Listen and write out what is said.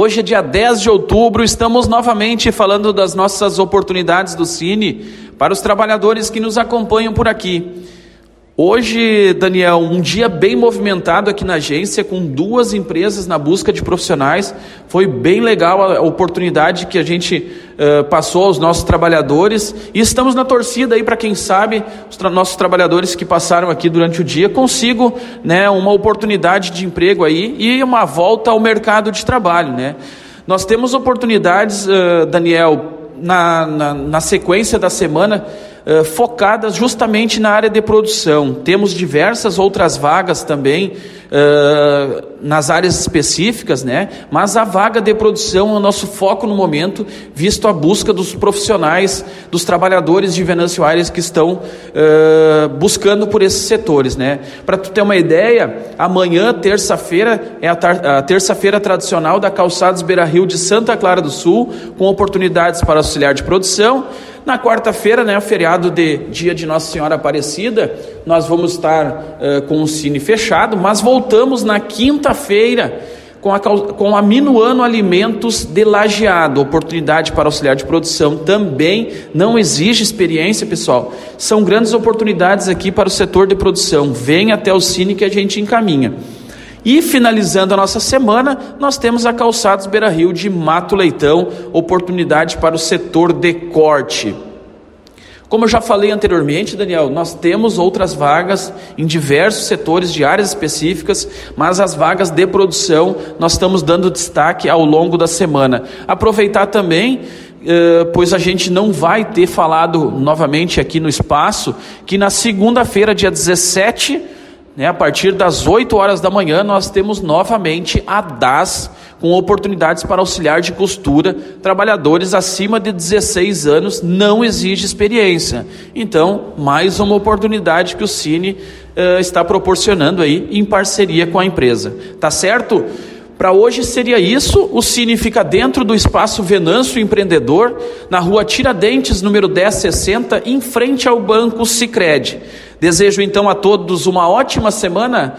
Hoje é dia 10 de outubro, estamos novamente falando das nossas oportunidades do Cine para os trabalhadores que nos acompanham por aqui. Hoje, Daniel, um dia bem movimentado aqui na agência, com duas empresas na busca de profissionais. Foi bem legal a oportunidade que a gente uh, passou aos nossos trabalhadores. E estamos na torcida aí para quem sabe, os tra nossos trabalhadores que passaram aqui durante o dia consigam né, uma oportunidade de emprego aí e uma volta ao mercado de trabalho. Né? Nós temos oportunidades, uh, Daniel, na, na, na sequência da semana eh, focadas justamente na área de produção. Temos diversas outras vagas também uh, nas áreas específicas, né? Mas a vaga de produção é o nosso foco no momento, visto a busca dos profissionais, dos trabalhadores de Venâncio Aires que estão uh, buscando por esses setores, né? Para tu ter uma ideia, amanhã, terça-feira, é a, a terça-feira tradicional da Calçados Beira Rio de Santa Clara do Sul, com oportunidades para auxiliar de produção. Na quarta-feira, né, feriado de dia de Nossa Senhora Aparecida, nós vamos estar uh, com o cine fechado, mas voltamos na quinta-feira com a, com a Minuano Alimentos de Lajeado, oportunidade para auxiliar de produção também não exige experiência, pessoal. São grandes oportunidades aqui para o setor de produção. Vem até o Cine que a gente encaminha. E finalizando a nossa semana, nós temos a Calçados Beira Rio de Mato Leitão, oportunidade para o setor de corte. Como eu já falei anteriormente, Daniel, nós temos outras vagas em diversos setores de áreas específicas, mas as vagas de produção nós estamos dando destaque ao longo da semana. Aproveitar também Uh, pois a gente não vai ter falado novamente aqui no espaço, que na segunda-feira, dia 17 né, a partir das 8 horas da manhã, nós temos novamente a DAS, com oportunidades para auxiliar de costura. Trabalhadores acima de 16 anos não exige experiência. Então, mais uma oportunidade que o Cine uh, está proporcionando aí em parceria com a empresa. Tá certo? Para hoje seria isso. O Cine fica dentro do espaço Venâncio Empreendedor, na rua Tiradentes, número 1060, em frente ao banco Sicredi. Desejo então a todos uma ótima semana.